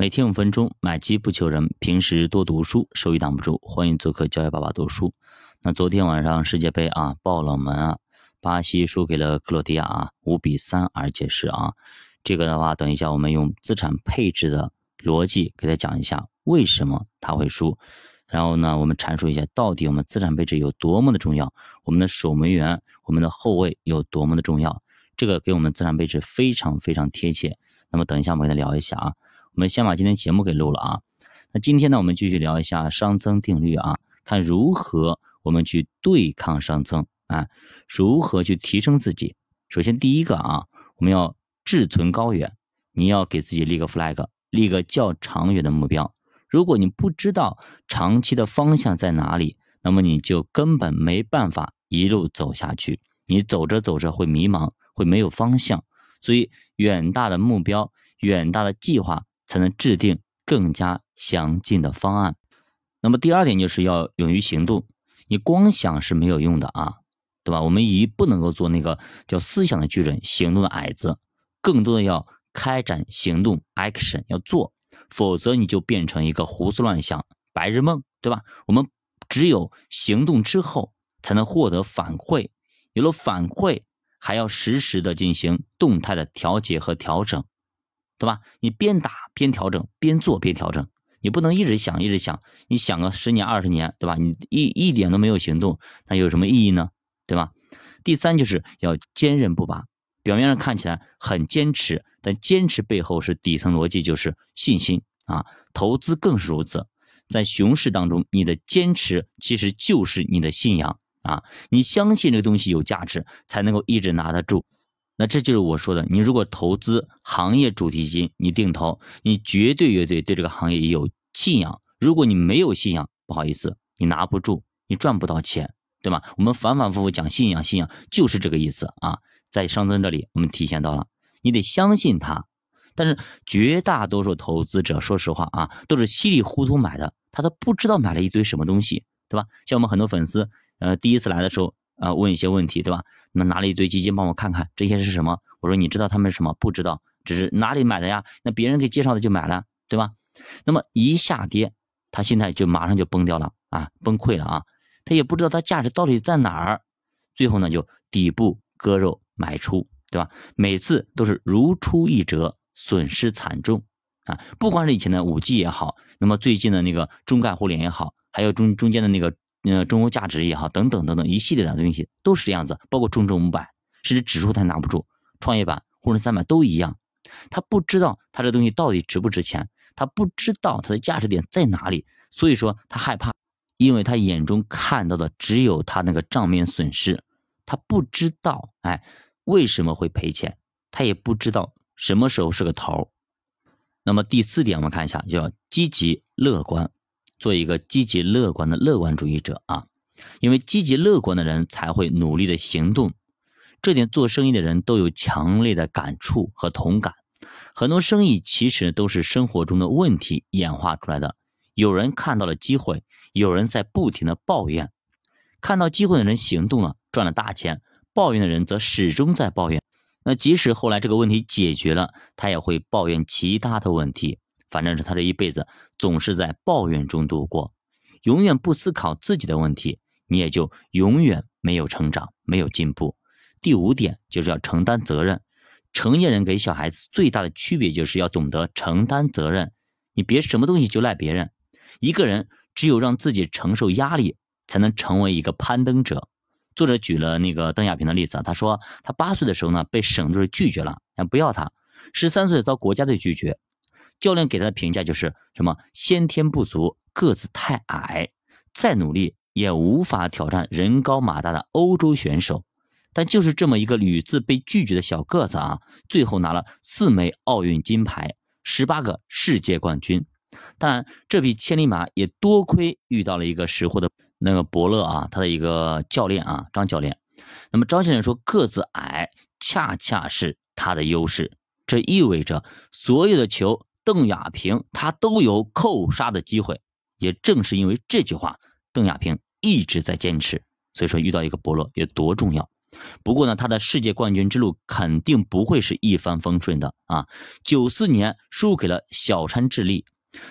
每天五分钟，买机不求人，平时多读书，收益挡不住。欢迎做客教育爸爸读书。那昨天晚上世界杯啊，爆冷门啊，巴西输给了克罗地亚啊，五比三，而且是啊，这个的话，等一下我们用资产配置的逻辑给他讲一下为什么他会输。然后呢，我们阐述一下到底我们资产配置有多么的重要，我们的守门员、我们的后卫有多么的重要，这个给我们资产配置非常非常贴切。那么等一下我们跟他聊一下啊。我们先把今天节目给录了啊，那今天呢，我们继续聊一下熵增定律啊，看如何我们去对抗熵增啊，如何去提升自己。首先第一个啊，我们要志存高远，你要给自己立个 flag，立个较长远的目标。如果你不知道长期的方向在哪里，那么你就根本没办法一路走下去，你走着走着会迷茫，会没有方向。所以远大的目标，远大的计划。才能制定更加详尽的方案。那么第二点就是要勇于行动，你光想是没有用的啊，对吧？我们一不能够做那个叫思想的巨人，行动的矮子，更多的要开展行动，action 要做，否则你就变成一个胡思乱想、白日梦，对吧？我们只有行动之后，才能获得反馈，有了反馈，还要实时的进行动态的调节和调整。对吧？你边打边调整，边做边调整，你不能一直想一直想，你想个十年二十年，对吧？你一一点都没有行动，那有什么意义呢？对吧？第三就是要坚韧不拔，表面上看起来很坚持，但坚持背后是底层逻辑就是信心啊。投资更是如此，在熊市当中，你的坚持其实就是你的信仰啊，你相信这个东西有价值，才能够一直拿得住。那这就是我说的，你如果投资行业主题基金，你定投，你绝对绝对对这个行业有信仰。如果你没有信仰，不好意思，你拿不住，你赚不到钱，对吧？我们反反复复讲信仰，信仰就是这个意思啊。在上增这里，我们体现到了，你得相信它。但是绝大多数投资者，说实话啊，都是稀里糊涂买的，他都不知道买了一堆什么东西，对吧？像我们很多粉丝，呃，第一次来的时候。啊，问一些问题，对吧？那拿了一堆基金，帮我看看这些是什么？我说你知道他们是什么？不知道，只是哪里买的呀？那别人给介绍的就买了，对吧？那么一下跌，他心态就马上就崩掉了啊，崩溃了啊！他也不知道它价值到底在哪儿，最后呢就底部割肉买出，对吧？每次都是如出一辙，损失惨重啊！不管是以前的五 G 也好，那么最近的那个中概互联也好，还有中中间的那个。呃，中欧价值也好，等等等等一系列的东西都是这样子，包括中证五百，甚至指数它拿不住，创业板、沪深三百都一样。他不知道他这东西到底值不值钱，他不知道它的价值点在哪里，所以说他害怕，因为他眼中看到的只有他那个账面损失，他不知道哎为什么会赔钱，他也不知道什么时候是个头。那么第四点，我们看一下，叫积极乐观。做一个积极乐观的乐观主义者啊，因为积极乐观的人才会努力的行动，这点做生意的人都有强烈的感触和同感。很多生意其实都是生活中的问题演化出来的。有人看到了机会，有人在不停的抱怨。看到机会的人行动了，赚了大钱；抱怨的人则始终在抱怨。那即使后来这个问题解决了，他也会抱怨其他的问题。反正是他这一辈子总是在抱怨中度过，永远不思考自己的问题，你也就永远没有成长，没有进步。第五点就是要承担责任。成年人给小孩子最大的区别就是要懂得承担责任。你别什么东西就赖别人。一个人只有让自己承受压力，才能成为一个攀登者。作者举了那个邓亚萍的例子，他说他八岁的时候呢被省队拒绝了，不要他；十三岁遭国家队拒绝。教练给他的评价就是什么？先天不足，个子太矮，再努力也无法挑战人高马大的欧洲选手。但就是这么一个屡次被拒绝的小个子啊，最后拿了四枚奥运金牌，十八个世界冠军。当然，这匹千里马也多亏遇到了一个识货的那个伯乐啊，他的一个教练啊，张教练。那么张先生说，个子矮恰恰是他的优势，这意味着所有的球。邓亚萍她都有扣杀的机会，也正是因为这句话，邓亚萍一直在坚持。所以说遇到一个伯乐有多重要。不过呢，他的世界冠军之路肯定不会是一帆风顺的啊。九四年输给了小川智利，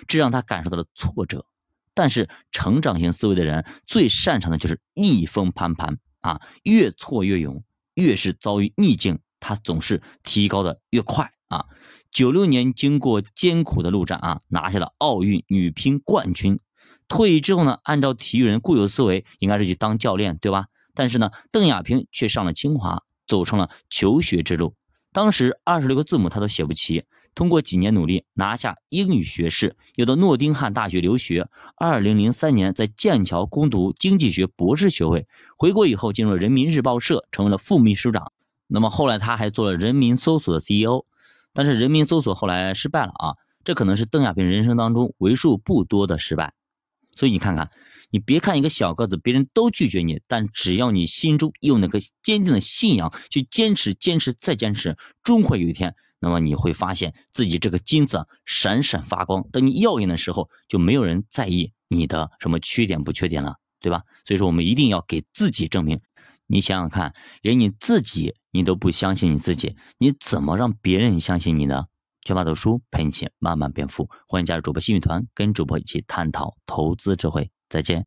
这让他感受到了挫折。但是成长型思维的人最擅长的就是逆风攀盘啊，越挫越勇，越是遭遇逆境，他总是提高的越快啊。九六年经过艰苦的路战啊，拿下了奥运女乒冠军。退役之后呢，按照体育人固有思维，应该是去当教练，对吧？但是呢，邓亚萍却上了清华，走上了求学之路。当时二十六个字母他都写不齐，通过几年努力拿下英语学士，又到诺丁汉大学留学。二零零三年在剑桥攻读经济学博士学位，回国以后进入了人民日报社，成为了副秘书长。那么后来他还做了人民搜索的 CEO，但是人民搜索后来失败了啊，这可能是邓亚萍人生当中为数不多的失败。所以你看看。你别看一个小个子，别人都拒绝你，但只要你心中有那个坚定的信仰，去坚持、坚持再坚持，终会有一天，那么你会发现自己这个金子闪闪发光。等你耀眼的时候，就没有人在意你的什么缺点不缺点了，对吧？所以说，我们一定要给自己证明。你想想看，连你自己你都不相信你自己，你怎么让别人相信你呢？学霸读书陪你一起慢慢变富，欢迎加入主播幸运团，跟主播一起探讨投资智慧。再见。